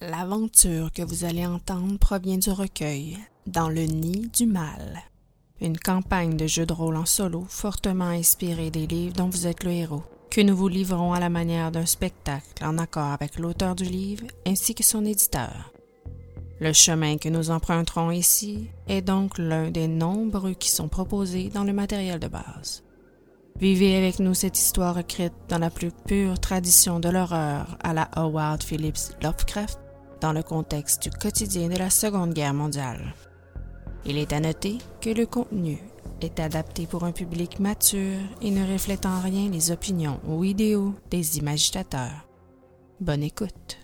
L'aventure que vous allez entendre provient du recueil Dans le nid du mal, une campagne de jeu de rôle en solo fortement inspirée des livres dont vous êtes le héros, que nous vous livrons à la manière d'un spectacle en accord avec l'auteur du livre ainsi que son éditeur. Le chemin que nous emprunterons ici est donc l'un des nombreux qui sont proposés dans le matériel de base. Vivez avec nous cette histoire écrite dans la plus pure tradition de l'horreur à la Howard Phillips Lovecraft dans le contexte du quotidien de la Seconde Guerre mondiale. Il est à noter que le contenu est adapté pour un public mature et ne reflète en rien les opinions ou idéaux des imaginateurs. Bonne écoute.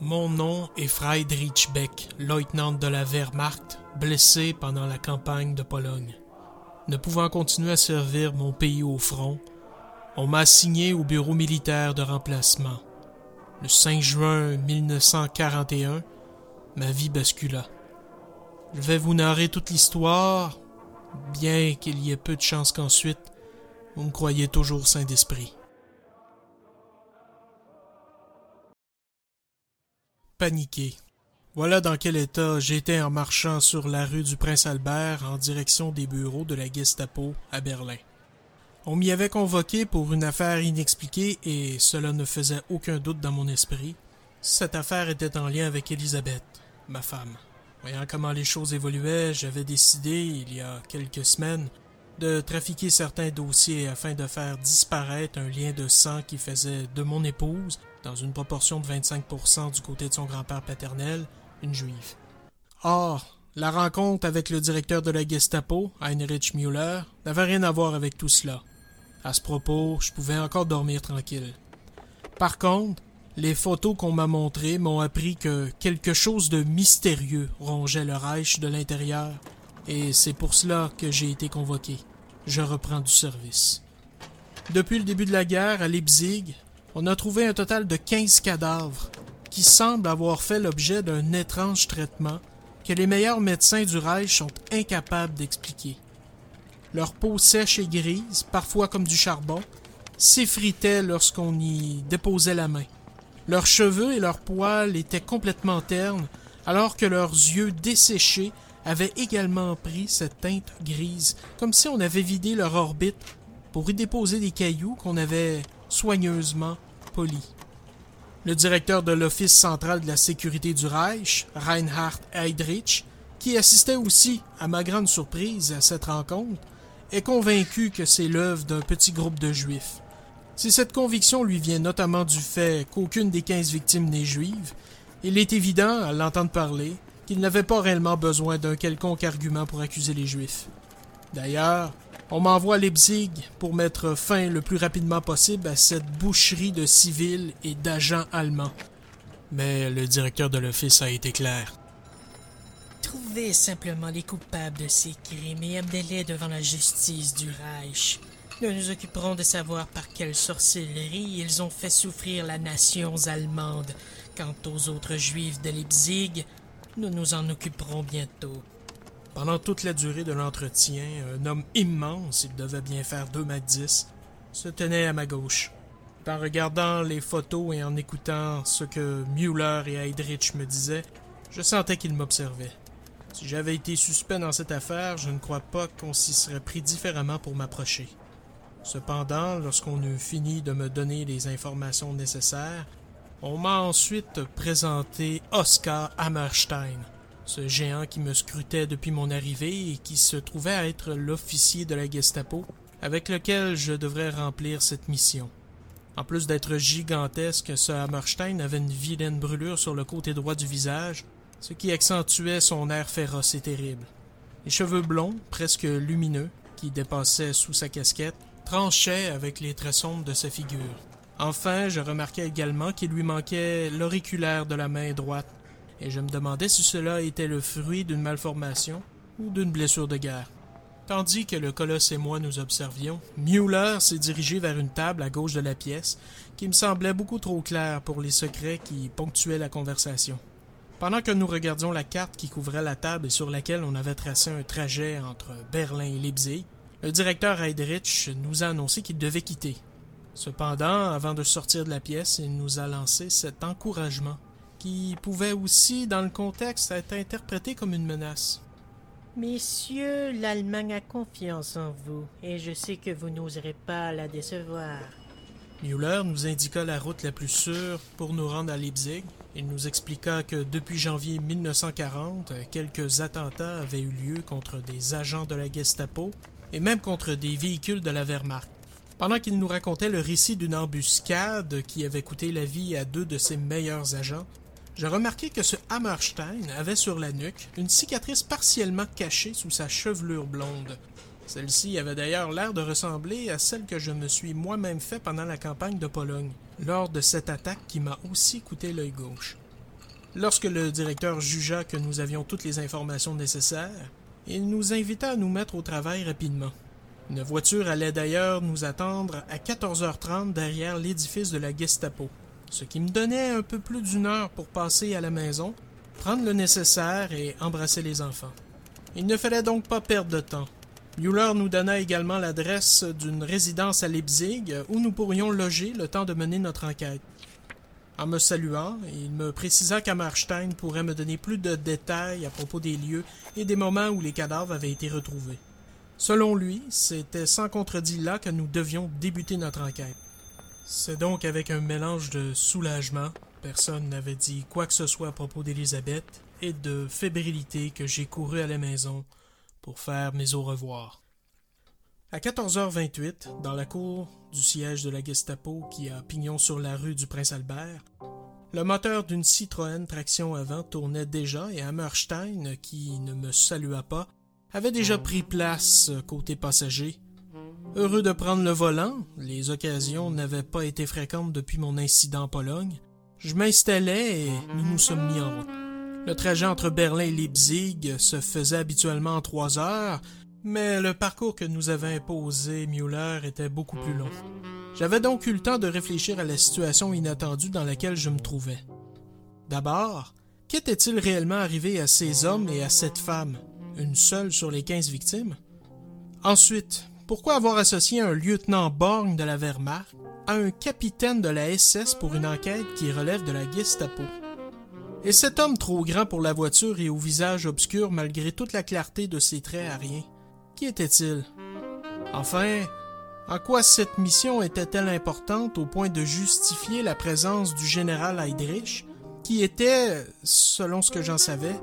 Mon nom est Friedrich Beck, lieutenant de la Wehrmacht, blessé pendant la campagne de Pologne. Ne pouvant continuer à servir mon pays au front, on m'a assigné au bureau militaire de remplacement. Le 5 juin 1941, ma vie bascula. Je vais vous narrer toute l'histoire, bien qu'il y ait peu de chances qu'ensuite vous me croyiez toujours saint d'esprit. Paniqué. Voilà dans quel état j'étais en marchant sur la rue du Prince Albert en direction des bureaux de la Gestapo à Berlin. On m'y avait convoqué pour une affaire inexpliquée et cela ne faisait aucun doute dans mon esprit. Cette affaire était en lien avec Elisabeth, ma femme. Voyant comment les choses évoluaient, j'avais décidé, il y a quelques semaines, de trafiquer certains dossiers afin de faire disparaître un lien de sang qui faisait de mon épouse, dans une proportion de 25% du côté de son grand-père paternel, une juive. Or, la rencontre avec le directeur de la Gestapo, Heinrich Müller, n'avait rien à voir avec tout cela. À ce propos, je pouvais encore dormir tranquille. Par contre, les photos qu'on m'a montrées m'ont appris que quelque chose de mystérieux rongeait le Reich de l'intérieur, et c'est pour cela que j'ai été convoqué. Je reprends du service. Depuis le début de la guerre à Leipzig, on a trouvé un total de 15 cadavres qui semblent avoir fait l'objet d'un étrange traitement que les meilleurs médecins du Reich sont incapables d'expliquer. Leur peau sèche et grise, parfois comme du charbon, s'effritait lorsqu'on y déposait la main. Leurs cheveux et leurs poils étaient complètement ternes, alors que leurs yeux desséchés avaient également pris cette teinte grise, comme si on avait vidé leur orbite pour y déposer des cailloux qu'on avait soigneusement polis. Le directeur de l'Office central de la sécurité du Reich, Reinhard Heydrich, qui assistait aussi, à ma grande surprise, à cette rencontre, est convaincu que c'est l'œuvre d'un petit groupe de juifs. Si cette conviction lui vient notamment du fait qu'aucune des quinze victimes n'est juive, il est évident, à l'entendre parler, qu'il n'avait pas réellement besoin d'un quelconque argument pour accuser les juifs. D'ailleurs, on m'envoie à Leipzig pour mettre fin le plus rapidement possible à cette boucherie de civils et d'agents allemands. Mais le directeur de l'office a été clair. Trouvez simplement les coupables de ces crimes et amenez-les devant la justice du Reich. Nous nous occuperons de savoir par quelle sorcellerie ils ont fait souffrir la nation allemande. Quant aux autres juifs de Leipzig, nous nous en occuperons bientôt. Pendant toute la durée de l'entretien, un homme immense, il devait bien faire deux mètres dix, se tenait à ma gauche. En regardant les photos et en écoutant ce que Müller et Heydrich me disaient, je sentais qu'ils m'observaient. Si j'avais été suspect dans cette affaire, je ne crois pas qu'on s'y serait pris différemment pour m'approcher. Cependant, lorsqu'on eut fini de me donner les informations nécessaires, on m'a ensuite présenté Oscar Hammerstein, ce géant qui me scrutait depuis mon arrivée et qui se trouvait être l'officier de la Gestapo avec lequel je devrais remplir cette mission. En plus d'être gigantesque, ce Hammerstein avait une vilaine brûlure sur le côté droit du visage ce qui accentuait son air féroce et terrible. Les cheveux blonds, presque lumineux, qui dépassaient sous sa casquette, tranchaient avec les traits sombres de sa figure. Enfin, je remarquai également qu'il lui manquait l'auriculaire de la main droite, et je me demandais si cela était le fruit d'une malformation ou d'une blessure de guerre. Tandis que le colosse et moi nous observions, Mueller s'est dirigé vers une table à gauche de la pièce, qui me semblait beaucoup trop claire pour les secrets qui ponctuaient la conversation. Pendant que nous regardions la carte qui couvrait la table et sur laquelle on avait tracé un trajet entre Berlin et Leipzig, le directeur Heydrich nous a annoncé qu'il devait quitter. Cependant, avant de sortir de la pièce, il nous a lancé cet encouragement, qui pouvait aussi, dans le contexte, être interprété comme une menace. Messieurs, l'Allemagne a confiance en vous, et je sais que vous n'oserez pas la décevoir. Müller nous indiqua la route la plus sûre pour nous rendre à Leipzig. Il nous expliqua que depuis janvier 1940, quelques attentats avaient eu lieu contre des agents de la Gestapo et même contre des véhicules de la Wehrmacht. Pendant qu'il nous racontait le récit d'une embuscade qui avait coûté la vie à deux de ses meilleurs agents, je remarquai que ce Hammerstein avait sur la nuque une cicatrice partiellement cachée sous sa chevelure blonde. Celle-ci avait d'ailleurs l'air de ressembler à celle que je me suis moi-même fait pendant la campagne de Pologne, lors de cette attaque qui m'a aussi coûté l'œil gauche. Lorsque le directeur jugea que nous avions toutes les informations nécessaires, il nous invita à nous mettre au travail rapidement. Une voiture allait d'ailleurs nous attendre à 14h30 derrière l'édifice de la Gestapo, ce qui me donnait un peu plus d'une heure pour passer à la maison, prendre le nécessaire et embrasser les enfants. Il ne fallait donc pas perdre de temps. Mueller nous donna également l'adresse d'une résidence à Leipzig où nous pourrions loger le temps de mener notre enquête. En me saluant, il me précisa qu'Hammerstein pourrait me donner plus de détails à propos des lieux et des moments où les cadavres avaient été retrouvés. Selon lui, c'était sans contredit là que nous devions débuter notre enquête. C'est donc avec un mélange de soulagement, personne n'avait dit quoi que ce soit à propos d'Élisabeth, et de fébrilité que j'ai couru à la maison pour faire mes au revoir. À 14h28, dans la cour du siège de la Gestapo qui a pignon sur la rue du Prince-Albert, le moteur d'une Citroën traction avant tournait déjà et Hammerstein, qui ne me salua pas, avait déjà pris place côté passager. Heureux de prendre le volant, les occasions n'avaient pas été fréquentes depuis mon incident en Pologne, je m'installais et nous nous sommes mis en route. Le trajet entre Berlin et Leipzig se faisait habituellement en trois heures, mais le parcours que nous avait imposé Müller était beaucoup plus long. J'avais donc eu le temps de réfléchir à la situation inattendue dans laquelle je me trouvais. D'abord, qu'était-il réellement arrivé à ces hommes et à cette femme une seule sur les quinze victimes? Ensuite, pourquoi avoir associé un lieutenant Borgne de la Wehrmacht à un capitaine de la SS pour une enquête qui relève de la Gestapo? Et cet homme trop grand pour la voiture et au visage obscur malgré toute la clarté de ses traits à rien, qui était-il? Enfin, en quoi cette mission était-elle importante au point de justifier la présence du général Heydrich, qui était, selon ce que j'en savais,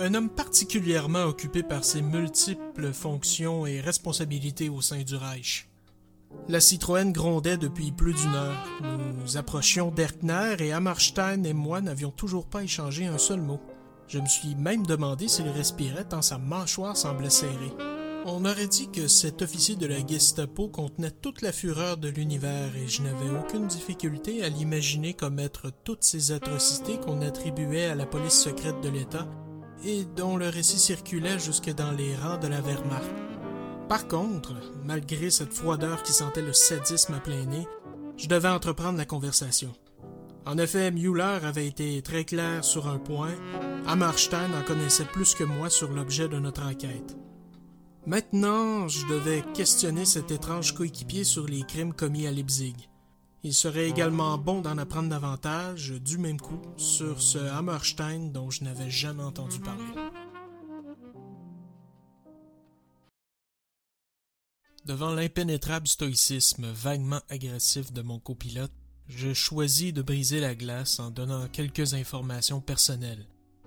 un homme particulièrement occupé par ses multiples fonctions et responsabilités au sein du Reich? La Citroën grondait depuis plus d'une heure. Nous approchions d'Erkner et Hammerstein et moi n'avions toujours pas échangé un seul mot. Je me suis même demandé s'il respirait tant sa mâchoire semblait serrée. On aurait dit que cet officier de la Gestapo contenait toute la fureur de l'univers et je n'avais aucune difficulté à l'imaginer commettre toutes ces atrocités qu'on attribuait à la police secrète de l'État et dont le récit circulait jusque dans les rangs de la Wehrmacht. Par contre, malgré cette froideur qui sentait le sadisme à plein nez, je devais entreprendre la conversation. En effet, Müller avait été très clair sur un point, Hammerstein en connaissait plus que moi sur l'objet de notre enquête. Maintenant, je devais questionner cet étrange coéquipier sur les crimes commis à Leipzig. Il serait également bon d'en apprendre davantage, du même coup, sur ce Hammerstein dont je n'avais jamais entendu parler. Devant l'impénétrable stoïcisme vaguement agressif de mon copilote, je choisis de briser la glace en donnant quelques informations personnelles.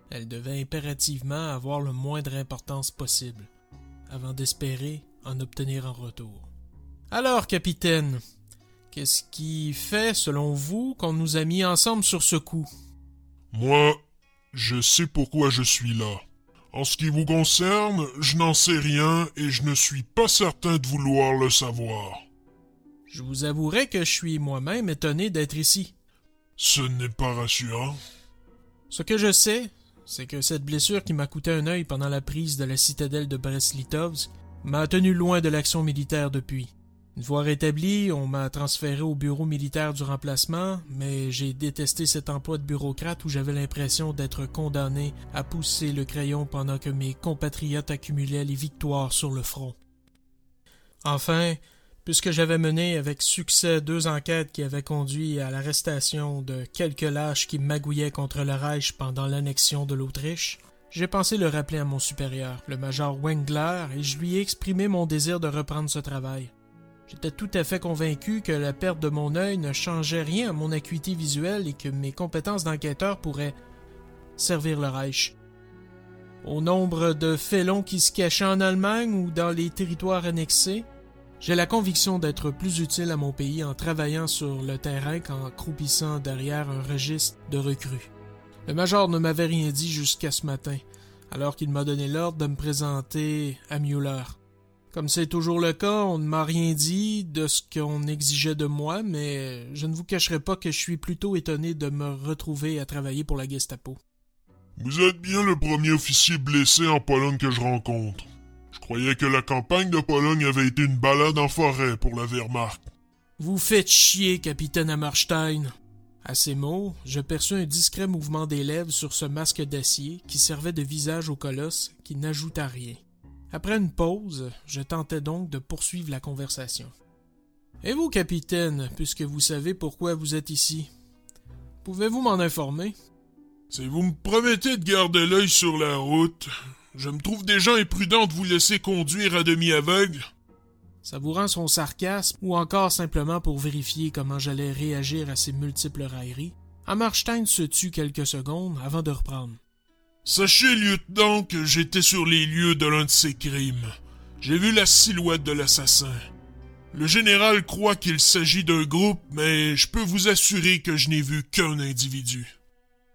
Elles devaient impérativement avoir le moindre importance possible, avant d'espérer en obtenir en retour. Alors, capitaine, Qu'est-ce qui fait, selon vous, qu'on nous a mis ensemble sur ce coup? Moi, je sais pourquoi je suis là. En ce qui vous concerne, je n'en sais rien et je ne suis pas certain de vouloir le savoir. Je vous avouerai que je suis moi-même étonné d'être ici. Ce n'est pas rassurant. Ce que je sais, c'est que cette blessure qui m'a coûté un œil pendant la prise de la citadelle de Brest-Litovsk m'a tenu loin de l'action militaire depuis. Une fois rétabli, on m'a transféré au bureau militaire du remplacement, mais j'ai détesté cet emploi de bureaucrate où j'avais l'impression d'être condamné à pousser le crayon pendant que mes compatriotes accumulaient les victoires sur le front. Enfin, Puisque j'avais mené avec succès deux enquêtes qui avaient conduit à l'arrestation de quelques lâches qui magouillaient contre le Reich pendant l'annexion de l'Autriche, j'ai pensé le rappeler à mon supérieur, le major Wengler, et je lui ai exprimé mon désir de reprendre ce travail. J'étais tout à fait convaincu que la perte de mon œil ne changeait rien à mon acuité visuelle et que mes compétences d'enquêteur pourraient servir le Reich. Au nombre de félons qui se cachaient en Allemagne ou dans les territoires annexés, j'ai la conviction d'être plus utile à mon pays en travaillant sur le terrain qu'en croupissant derrière un registre de recrues. Le major ne m'avait rien dit jusqu'à ce matin, alors qu'il m'a donné l'ordre de me présenter à Mueller. Comme c'est toujours le cas, on ne m'a rien dit de ce qu'on exigeait de moi, mais je ne vous cacherai pas que je suis plutôt étonné de me retrouver à travailler pour la Gestapo. Vous êtes bien le premier officier blessé en Pologne que je rencontre. Je croyais que la campagne de Pologne avait été une balade en forêt pour la Wehrmacht. Vous faites chier, capitaine Hammerstein. À ces mots, je perçus un discret mouvement des lèvres sur ce masque d'acier qui servait de visage au colosse qui n'ajouta rien. Après une pause, je tentai donc de poursuivre la conversation. Et vous, capitaine, puisque vous savez pourquoi vous êtes ici, pouvez-vous m'en informer? Si vous me promettez de garder l'œil sur la route, je me trouve déjà imprudent de vous laisser conduire à demi aveugle. Savourant son sarcasme, ou encore simplement pour vérifier comment j'allais réagir à ces multiples railleries, Hammerstein se tut quelques secondes avant de reprendre? Sachez, lieutenant, que j'étais sur les lieux de l'un de ces crimes. J'ai vu la silhouette de l'assassin. Le général croit qu'il s'agit d'un groupe, mais je peux vous assurer que je n'ai vu qu'un individu.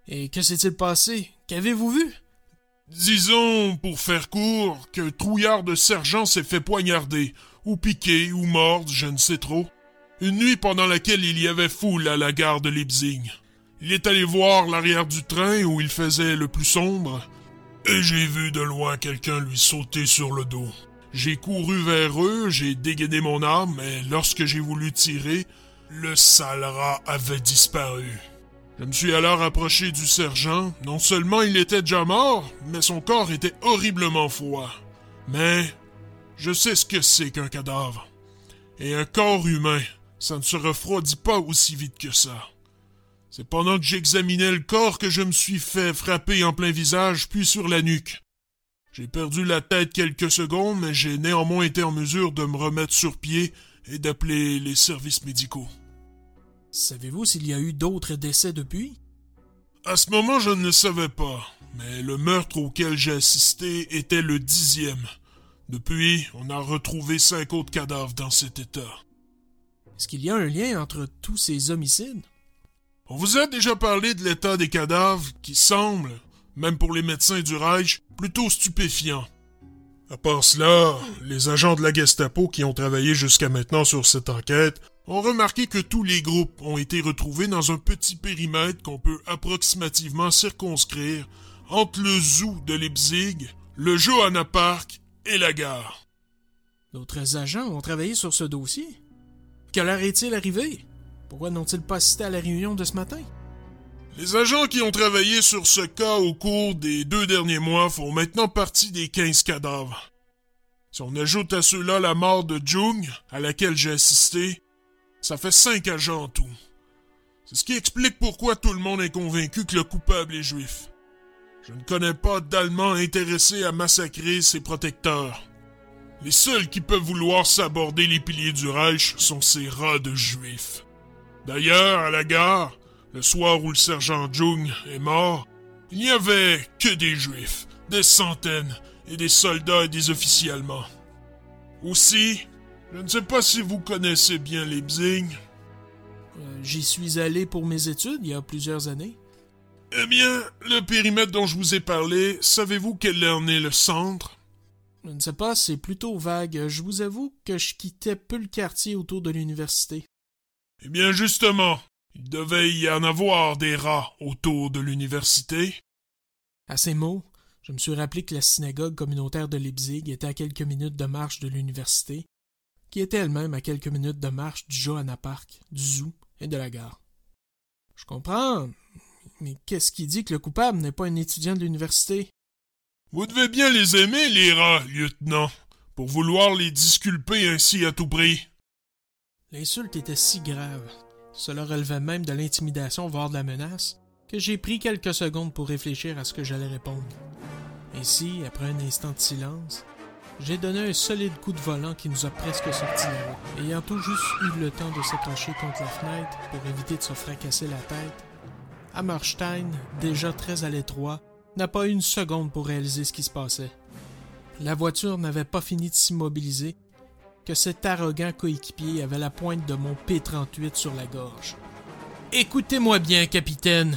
Et que s'est-il passé? Qu'avez-vous vu? Disons, pour faire court, qu'un trouillard de sergent s'est fait poignarder, ou piquer, ou mordre, je ne sais trop. Une nuit pendant laquelle il y avait foule à la gare de Leipzig. Il est allé voir l'arrière du train où il faisait le plus sombre, et j'ai vu de loin quelqu'un lui sauter sur le dos. J'ai couru vers eux, j'ai dégainé mon arme, et lorsque j'ai voulu tirer, le sale rat avait disparu. Je me suis alors approché du sergent. Non seulement il était déjà mort, mais son corps était horriblement froid. Mais je sais ce que c'est qu'un cadavre. Et un corps humain, ça ne se refroidit pas aussi vite que ça. C'est pendant que j'examinais le corps que je me suis fait frapper en plein visage, puis sur la nuque. J'ai perdu la tête quelques secondes, mais j'ai néanmoins été en mesure de me remettre sur pied et d'appeler les services médicaux. Savez-vous s'il y a eu d'autres décès depuis? À ce moment, je ne le savais pas, mais le meurtre auquel j'ai assisté était le dixième. Depuis, on a retrouvé cinq autres cadavres dans cet état. Est-ce qu'il y a un lien entre tous ces homicides? On vous a déjà parlé de l'état des cadavres qui semble, même pour les médecins du Reich, plutôt stupéfiant. À part cela, les agents de la Gestapo qui ont travaillé jusqu'à maintenant sur cette enquête ont remarqué que tous les groupes ont été retrouvés dans un petit périmètre qu'on peut approximativement circonscrire entre le zoo de Leipzig, le Johanna Park et la gare. D'autres agents ont travaillé sur ce dossier. Quelle heure est-il arrivé? Pourquoi n'ont-ils pas assisté à la réunion de ce matin? Les agents qui ont travaillé sur ce cas au cours des deux derniers mois font maintenant partie des 15 cadavres. Si on ajoute à cela la mort de Jung, à laquelle j'ai assisté, ça fait cinq agents en tout. C'est ce qui explique pourquoi tout le monde est convaincu que le coupable est juif. Je ne connais pas d'Allemands intéressés à massacrer ses protecteurs. Les seuls qui peuvent vouloir s'aborder les piliers du Reich sont ces rats de juifs. D'ailleurs, à la gare, le soir où le sergent Jung est mort, il n'y avait que des juifs, des centaines, et des soldats et des officiers allemands. Aussi, je ne sais pas si vous connaissez bien Leipzig. Euh, J'y suis allé pour mes études il y a plusieurs années. Eh bien, le périmètre dont je vous ai parlé, savez-vous quel en est le centre? Je ne sais pas, c'est plutôt vague. Je vous avoue que je quittais peu le quartier autour de l'université. Eh bien, justement, il devait y en avoir des rats autour de l'université. À ces mots, je me suis rappelé que la synagogue communautaire de Leipzig était à quelques minutes de marche de l'université qui était elle-même à quelques minutes de marche du Johanna Park, du zoo et de la gare. Je comprends, mais qu'est-ce qui dit que le coupable n'est pas un étudiant de l'université? Vous devez bien les aimer, les rats, lieutenant, pour vouloir les disculper ainsi à tout prix. L'insulte était si grave, cela relevait même de l'intimidation, voire de la menace, que j'ai pris quelques secondes pour réfléchir à ce que j'allais répondre. Ainsi, après un instant de silence, j'ai donné un solide coup de volant qui nous a presque sorti la. Ayant tout juste eu le temps de s'accrocher contre la fenêtre pour éviter de se fracasser la tête, Hammerstein, déjà très à l'étroit, n'a pas eu une seconde pour réaliser ce qui se passait. La voiture n'avait pas fini de s'immobiliser que cet arrogant coéquipier avait la pointe de mon P-38 sur la gorge. Écoutez-moi bien, capitaine.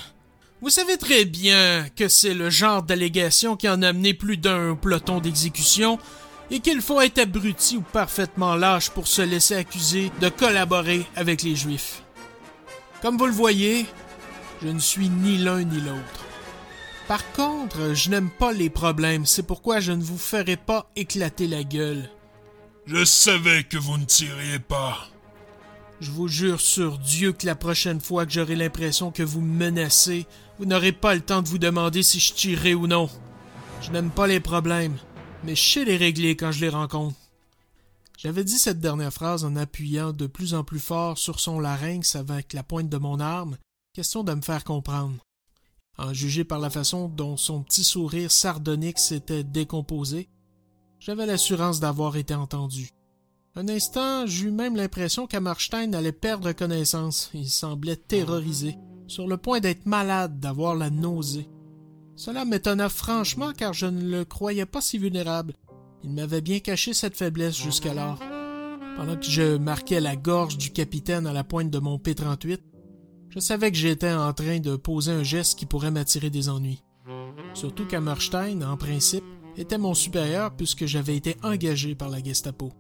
Vous savez très bien que c'est le genre d'allégation qui en a amené plus d'un peloton d'exécution et qu'il faut être abruti ou parfaitement lâche pour se laisser accuser de collaborer avec les Juifs. Comme vous le voyez, je ne suis ni l'un ni l'autre. Par contre, je n'aime pas les problèmes, c'est pourquoi je ne vous ferai pas éclater la gueule. Je savais que vous ne tiriez pas. Je vous jure sur Dieu que la prochaine fois que j'aurai l'impression que vous me menacez, vous n'aurez pas le temps de vous demander si je tirerai ou non. Je n'aime pas les problèmes, mais je sais les régler quand je les rencontre. J'avais dit cette dernière phrase en appuyant de plus en plus fort sur son larynx avec la pointe de mon arme, question de me faire comprendre. En juger par la façon dont son petit sourire sardonique s'était décomposé, j'avais l'assurance d'avoir été entendu. Un instant, j'eus même l'impression qu'Amarstein allait perdre connaissance. Il semblait terrorisé, sur le point d'être malade, d'avoir la nausée. Cela m'étonna franchement car je ne le croyais pas si vulnérable. Il m'avait bien caché cette faiblesse jusqu'alors. Pendant que je marquais la gorge du capitaine à la pointe de mon P-38, je savais que j'étais en train de poser un geste qui pourrait m'attirer des ennuis. Surtout qu'Hammerstein, en principe, était mon supérieur puisque j'avais été engagé par la Gestapo.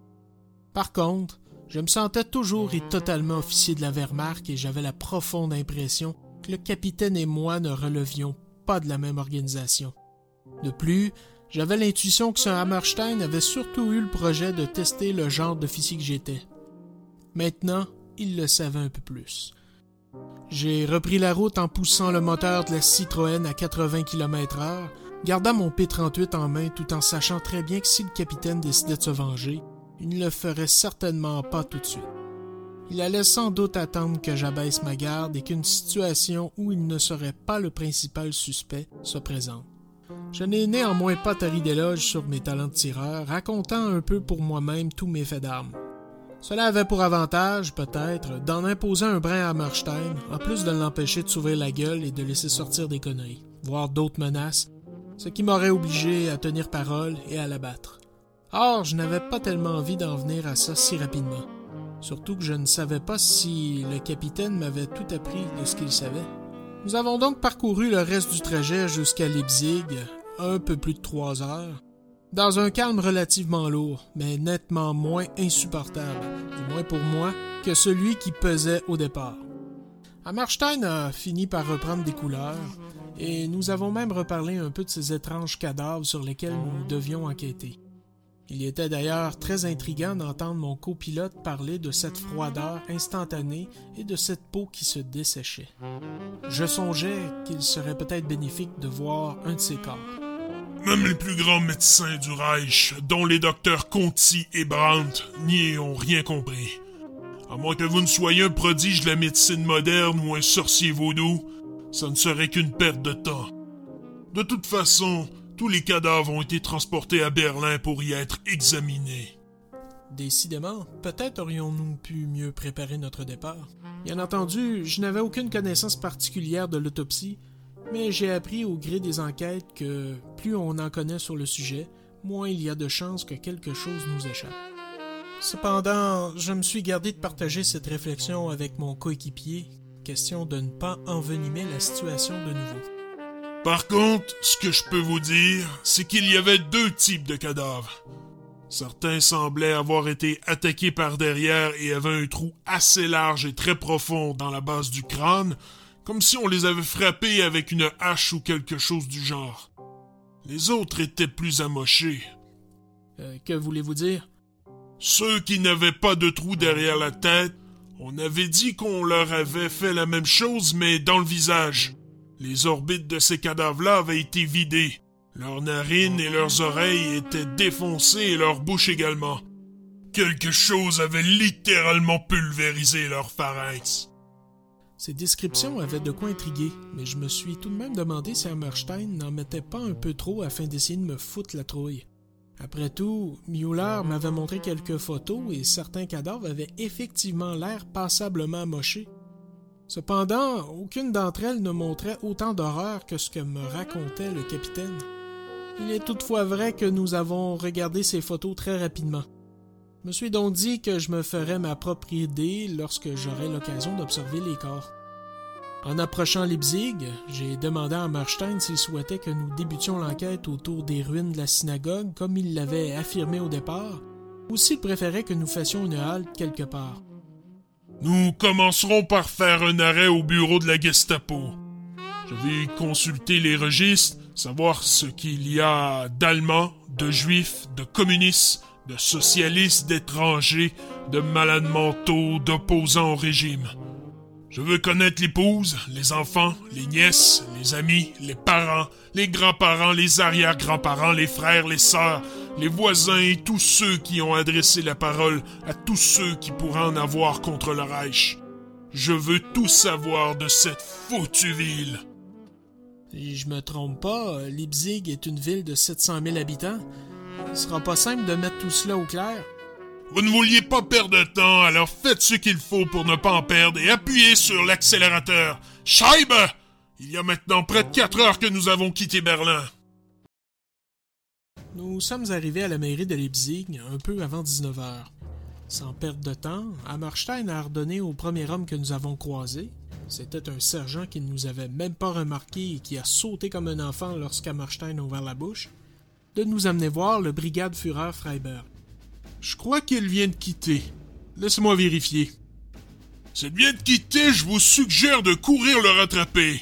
Par contre, je me sentais toujours et totalement officier de la Wehrmacht et j'avais la profonde impression que le capitaine et moi ne relevions pas de la même organisation. De plus, j'avais l'intuition que ce Hammerstein avait surtout eu le projet de tester le genre d'officier que j'étais. Maintenant, il le savait un peu plus. J'ai repris la route en poussant le moteur de la Citroën à 80 km/h, gardant mon P-38 en main tout en sachant très bien que si le capitaine décidait de se venger, il ne le ferait certainement pas tout de suite. Il allait sans doute attendre que j'abaisse ma garde et qu'une situation où il ne serait pas le principal suspect se présente. Je n'ai néanmoins pas tari d'éloge sur mes talents de tireur, racontant un peu pour moi-même tous mes faits d'armes. Cela avait pour avantage, peut-être, d'en imposer un brin à Hammerstein, en plus de l'empêcher de s'ouvrir la gueule et de laisser sortir des conneries, voire d'autres menaces, ce qui m'aurait obligé à tenir parole et à l'abattre. Or, je n'avais pas tellement envie d'en venir à ça si rapidement. Surtout que je ne savais pas si le capitaine m'avait tout appris de ce qu'il savait. Nous avons donc parcouru le reste du trajet jusqu'à Leipzig, un peu plus de trois heures, dans un calme relativement lourd, mais nettement moins insupportable, du moins pour moi, que celui qui pesait au départ. Hammerstein a fini par reprendre des couleurs, et nous avons même reparlé un peu de ces étranges cadavres sur lesquels nous devions enquêter. Il était d'ailleurs très intriguant d'entendre mon copilote parler de cette froideur instantanée et de cette peau qui se desséchait. Je songeais qu'il serait peut-être bénéfique de voir un de ces corps. Même les plus grands médecins du Reich, dont les docteurs Conti et Brandt, n'y ont rien compris. À moins que vous ne soyez un prodige de la médecine moderne ou un sorcier vaudou, ça ne serait qu'une perte de temps. De toute façon, tous les cadavres ont été transportés à Berlin pour y être examinés. Décidément, peut-être aurions-nous pu mieux préparer notre départ. Bien entendu, je n'avais aucune connaissance particulière de l'autopsie, mais j'ai appris au gré des enquêtes que plus on en connaît sur le sujet, moins il y a de chances que quelque chose nous échappe. Cependant, je me suis gardé de partager cette réflexion avec mon coéquipier, question de ne pas envenimer la situation de nouveau. Par contre, ce que je peux vous dire, c'est qu'il y avait deux types de cadavres. Certains semblaient avoir été attaqués par derrière et avaient un trou assez large et très profond dans la base du crâne, comme si on les avait frappés avec une hache ou quelque chose du genre. Les autres étaient plus amochés. Euh, que voulez-vous dire? Ceux qui n'avaient pas de trou derrière la tête, on avait dit qu'on leur avait fait la même chose, mais dans le visage. Les orbites de ces cadavres-là avaient été vidées. Leurs narines et leurs oreilles étaient défoncées et leur bouche également. Quelque chose avait littéralement pulvérisé leur pharynx. Ces descriptions avaient de quoi intriguer, mais je me suis tout de même demandé si Hammerstein n'en mettait pas un peu trop afin d'essayer de me foutre la trouille. Après tout, Mueller m'avait montré quelques photos et certains cadavres avaient effectivement l'air passablement mochés. Cependant, aucune d'entre elles ne montrait autant d'horreur que ce que me racontait le capitaine. Il est toutefois vrai que nous avons regardé ces photos très rapidement. Je me suis donc dit que je me ferais ma propre idée lorsque j'aurais l'occasion d'observer les corps. En approchant Leipzig, j'ai demandé à Marstein s'il souhaitait que nous débutions l'enquête autour des ruines de la synagogue comme il l'avait affirmé au départ, ou s'il préférait que nous fassions une halte quelque part. Nous commencerons par faire un arrêt au bureau de la Gestapo. Je vais consulter les registres, savoir ce qu'il y a d'Allemands, de Juifs, de communistes, de socialistes, d'étrangers, de malades mentaux, d'opposants au régime. Je veux connaître l'épouse, les enfants, les nièces, les amis, les parents, les grands-parents, les arrière-grands-parents, les frères, les sœurs, les voisins et tous ceux qui ont adressé la parole à tous ceux qui pourraient en avoir contre le Reich. Je veux tout savoir de cette foutue ville. Si je me trompe pas, Leipzig est une ville de 700 000 habitants. Ce sera pas simple de mettre tout cela au clair. Vous ne vouliez pas perdre de temps, alors faites ce qu'il faut pour ne pas en perdre et appuyez sur l'accélérateur. Scheibe! Il y a maintenant près de quatre heures que nous avons quitté Berlin. Nous sommes arrivés à la mairie de Leipzig un peu avant 19 heures. Sans perdre de temps, Hammerstein a ordonné au premier homme que nous avons croisé, c'était un sergent qui ne nous avait même pas remarqué et qui a sauté comme un enfant lorsqu'Hammerstein a ouvert la bouche, de nous amener voir le brigade Führer Freiberg. Je crois qu'il vient de quitter. Laisse-moi vérifier. S'il vient de quitter, je vous suggère de courir le rattraper.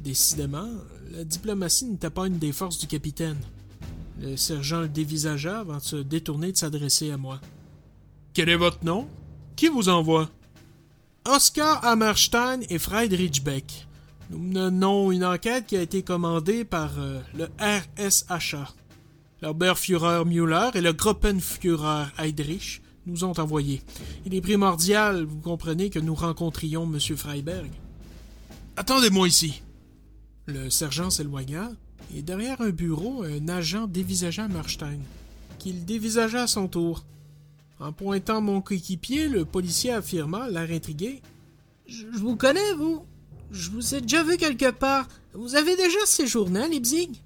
Décidément, la diplomatie n'était pas une des forces du capitaine. Le sergent le dévisagea avant de se détourner de s'adresser à moi. Quel est votre nom? Qui vous envoie? Oscar Hammerstein et Friedrich Beck. Nous menons une enquête qui a été commandée par euh, le RSHA. L'Oberführer Müller et le Gruppenführer Heydrich nous ont envoyés. Il est primordial, vous comprenez, que nous rencontrions M. Freiberg. Attendez-moi ici. Le sergent s'éloigna, et derrière un bureau, un agent dévisagea Marstein, qu'il dévisagea à son tour. En pointant mon coéquipier, le policier affirma, l'air intrigué. Je, vous connais, vous. Je vous ai déjà vu quelque part. Vous avez déjà séjourné à Leipzig?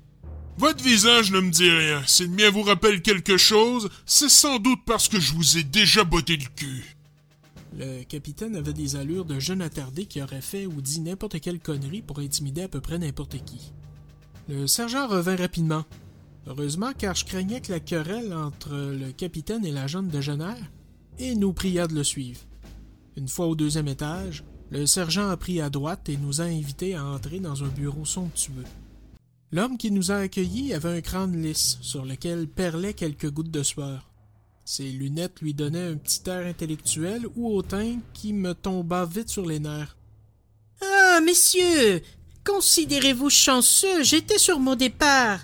Votre visage ne me dit rien. Si le mien vous rappelle quelque chose, c'est sans doute parce que je vous ai déjà botté le cul. Le capitaine avait des allures de jeune attardé qui aurait fait ou dit n'importe quelle connerie pour intimider à peu près n'importe qui. Le sergent revint rapidement. Heureusement, car je craignais que la querelle entre le capitaine et la jeune dégénère, et nous pria de le suivre. Une fois au deuxième étage, le sergent a pris à droite et nous a invités à entrer dans un bureau somptueux. L'homme qui nous a accueillis avait un crâne lisse, sur lequel perlaient quelques gouttes de sueur. Ses lunettes lui donnaient un petit air intellectuel ou hautain qui me tomba vite sur les nerfs. Ah, messieurs, considérez-vous chanceux, j'étais sur mon départ.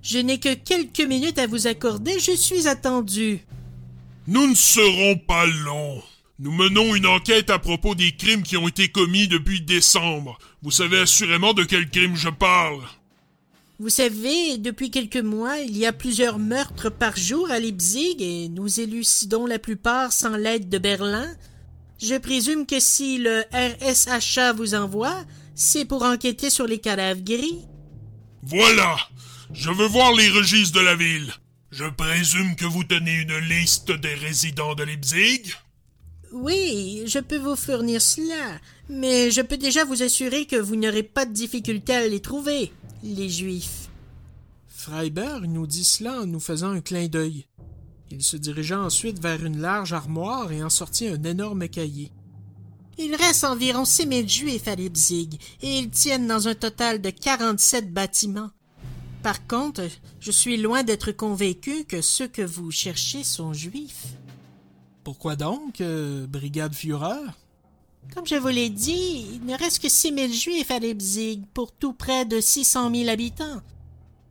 Je n'ai que quelques minutes à vous accorder, je suis attendu. Nous ne serons pas longs. Nous menons une enquête à propos des crimes qui ont été commis depuis décembre. Vous savez assurément de quels crimes je parle. Vous savez, depuis quelques mois, il y a plusieurs meurtres par jour à Leipzig et nous élucidons la plupart sans l'aide de Berlin. Je présume que si le RSHA vous envoie, c'est pour enquêter sur les cadavres gris. Voilà. Je veux voir les registres de la ville. Je présume que vous tenez une liste des résidents de Leipzig? Oui, je peux vous fournir cela, mais je peux déjà vous assurer que vous n'aurez pas de difficulté à les trouver les Juifs. Freiberg nous dit cela en nous faisant un clin d'œil. Il se dirigea ensuite vers une large armoire et en sortit un énorme cahier. Il reste environ six mille Juifs à Leipzig et ils tiennent dans un total de quarante-sept bâtiments. Par contre, je suis loin d'être convaincu que ceux que vous cherchez sont juifs. Pourquoi donc, euh, brigade Führer? Comme je vous l'ai dit, il ne reste que six mille juifs à Leipzig pour tout près de six cent mille habitants.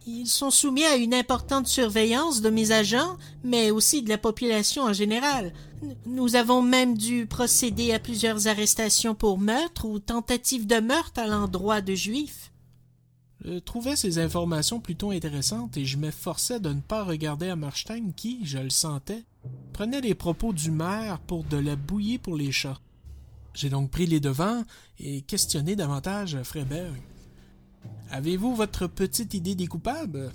Ils sont soumis à une importante surveillance de mes agents, mais aussi de la population en général. Nous avons même dû procéder à plusieurs arrestations pour meurtre ou tentative de meurtre à l'endroit de juifs. Je trouvais ces informations plutôt intéressantes et je m'efforçais de ne pas regarder Hammerstein qui, je le sentais, prenait les propos du maire pour de la bouillie pour les chats. J'ai donc pris les devants et questionné davantage Freiberg. Avez-vous votre petite idée des coupables?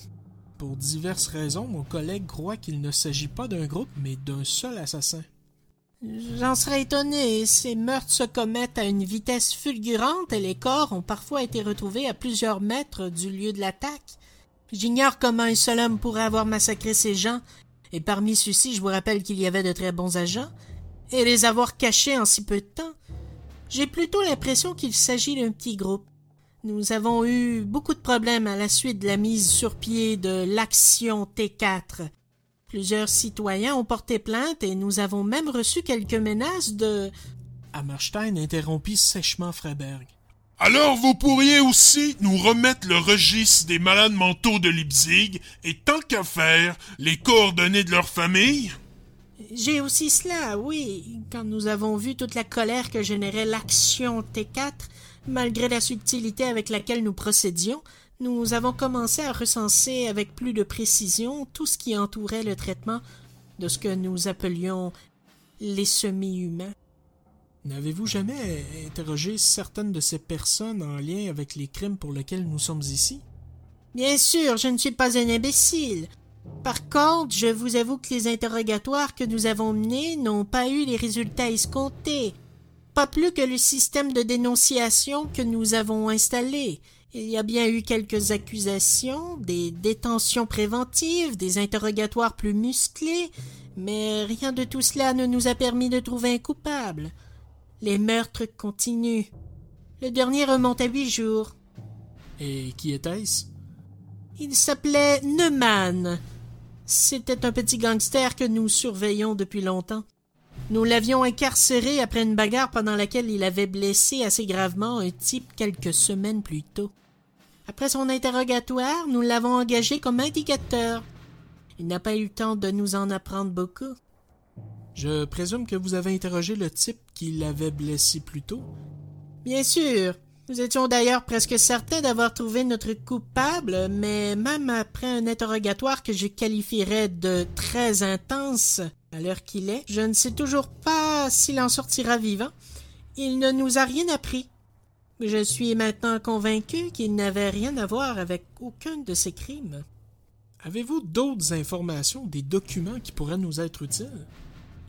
Pour diverses raisons, mon collègue croit qu'il ne s'agit pas d'un groupe, mais d'un seul assassin. J'en serais étonné. Ces meurtres se commettent à une vitesse fulgurante et les corps ont parfois été retrouvés à plusieurs mètres du lieu de l'attaque. J'ignore comment un seul homme pourrait avoir massacré ces gens, et parmi ceux-ci, je vous rappelle qu'il y avait de très bons agents, et les avoir cachés en si peu de temps. J'ai plutôt l'impression qu'il s'agit d'un petit groupe. Nous avons eu beaucoup de problèmes à la suite de la mise sur pied de l'action T4. Plusieurs citoyens ont porté plainte et nous avons même reçu quelques menaces de. Hammerstein interrompit sèchement Freiberg. Alors vous pourriez aussi nous remettre le registre des malades mentaux de Leipzig et tant qu'à faire, les coordonnées de leur famille? J'ai aussi cela, oui. Quand nous avons vu toute la colère que générait l'action T4, malgré la subtilité avec laquelle nous procédions, nous avons commencé à recenser avec plus de précision tout ce qui entourait le traitement de ce que nous appelions les semi-humains. N'avez-vous jamais interrogé certaines de ces personnes en lien avec les crimes pour lesquels nous sommes ici? Bien sûr, je ne suis pas un imbécile. Par contre, je vous avoue que les interrogatoires que nous avons menés n'ont pas eu les résultats escomptés. Pas plus que le système de dénonciation que nous avons installé. Il y a bien eu quelques accusations, des détentions préventives, des interrogatoires plus musclés, mais rien de tout cela ne nous a permis de trouver un coupable. Les meurtres continuent. Le dernier remonte à huit jours. Et qui était-ce? Il s'appelait Neumann. C'était un petit gangster que nous surveillons depuis longtemps. Nous l'avions incarcéré après une bagarre pendant laquelle il avait blessé assez gravement un type quelques semaines plus tôt. Après son interrogatoire, nous l'avons engagé comme indicateur. Il n'a pas eu le temps de nous en apprendre beaucoup. Je présume que vous avez interrogé le type qui l'avait blessé plus tôt? Bien sûr. Nous étions d'ailleurs presque certains d'avoir trouvé notre coupable, mais même après un interrogatoire que je qualifierais de très intense, à l'heure qu'il est, je ne sais toujours pas s'il en sortira vivant. Il ne nous a rien appris. Je suis maintenant convaincu qu'il n'avait rien à voir avec aucun de ces crimes. Avez-vous d'autres informations, des documents qui pourraient nous être utiles?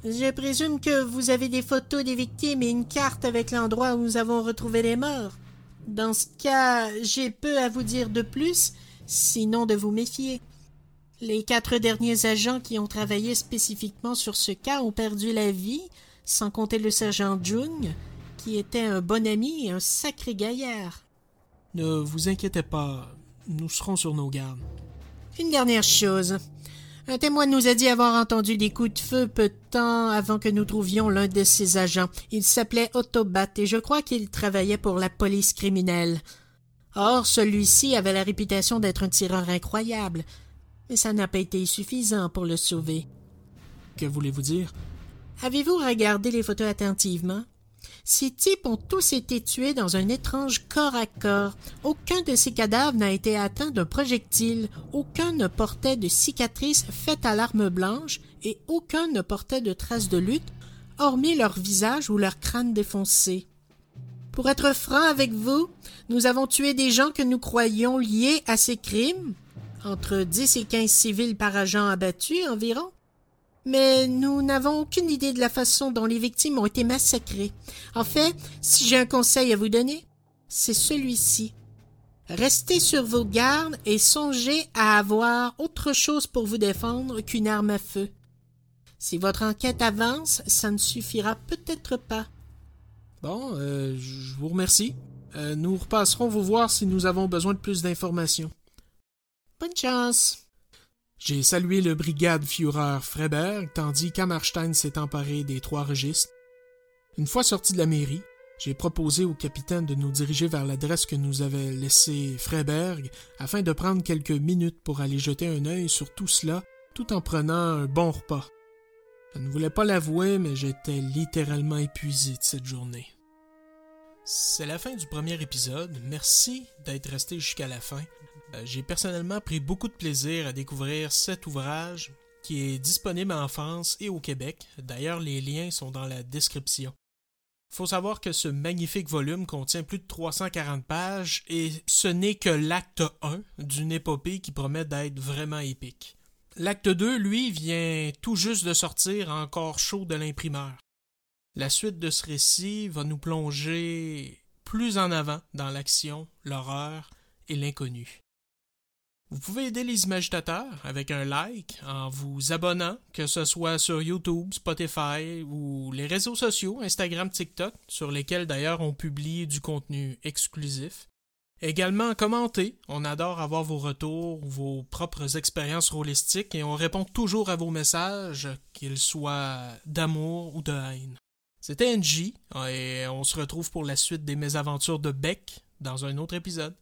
Je présume que vous avez des photos des victimes et une carte avec l'endroit où nous avons retrouvé les morts. Dans ce cas, j'ai peu à vous dire de plus, sinon de vous méfier. Les quatre derniers agents qui ont travaillé spécifiquement sur ce cas ont perdu la vie, sans compter le sergent Jung, qui était un bon ami et un sacré gaillard. Ne vous inquiétez pas, nous serons sur nos gardes. Une dernière chose. Un témoin nous a dit avoir entendu des coups de feu peu de temps avant que nous trouvions l'un de ses agents. Il s'appelait Autobat et je crois qu'il travaillait pour la police criminelle. Or, celui-ci avait la réputation d'être un tireur incroyable, mais ça n'a pas été suffisant pour le sauver. Que voulez-vous dire? Avez-vous regardé les photos attentivement? Ces types ont tous été tués dans un étrange corps à corps. Aucun de ces cadavres n'a été atteint d'un projectile, aucun ne portait de cicatrices faites à l'arme blanche, et aucun ne portait de traces de lutte, hormis leur visage ou leur crâne défoncé. Pour être franc avec vous, nous avons tué des gens que nous croyions liés à ces crimes, entre dix et quinze civils par agent abattus environ, mais nous n'avons aucune idée de la façon dont les victimes ont été massacrées. En fait, si j'ai un conseil à vous donner, c'est celui-ci. Restez sur vos gardes et songez à avoir autre chose pour vous défendre qu'une arme à feu. Si votre enquête avance, ça ne suffira peut-être pas. Bon, euh, je vous remercie. Euh, nous repasserons vous voir si nous avons besoin de plus d'informations. Bonne chance. J'ai salué le brigade Führer Freiberg tandis qu'Hammerstein s'est emparé des trois registres. Une fois sorti de la mairie, J'ai proposé au capitaine de nous diriger vers l'adresse que nous avait laissée Freiberg afin de prendre quelques minutes pour aller jeter un œil sur tout cela tout en prenant un bon repas. Je ne voulais pas l'avouer, mais j'étais littéralement épuisé de cette journée. C'est la fin du premier épisode. Merci d'être resté jusqu'à la fin. Euh, j'ai personnellement pris beaucoup de plaisir à découvrir cet ouvrage qui est disponible en France et au Québec. D'ailleurs, les liens sont dans la description. Il faut savoir que ce magnifique volume contient plus de 340 pages et ce n'est que l'acte 1 d'une épopée qui promet d'être vraiment épique. L'acte 2, lui, vient tout juste de sortir encore chaud de l'imprimeur. La suite de ce récit va nous plonger plus en avant dans l'action, l'horreur et l'inconnu. Vous pouvez aider les imagitateurs avec un like en vous abonnant, que ce soit sur YouTube, Spotify ou les réseaux sociaux, Instagram, TikTok, sur lesquels d'ailleurs on publie du contenu exclusif. Également, commentez. On adore avoir vos retours, vos propres expériences rôlistiques et on répond toujours à vos messages, qu'ils soient d'amour ou de haine. C'était NJ et on se retrouve pour la suite des mésaventures de Beck dans un autre épisode.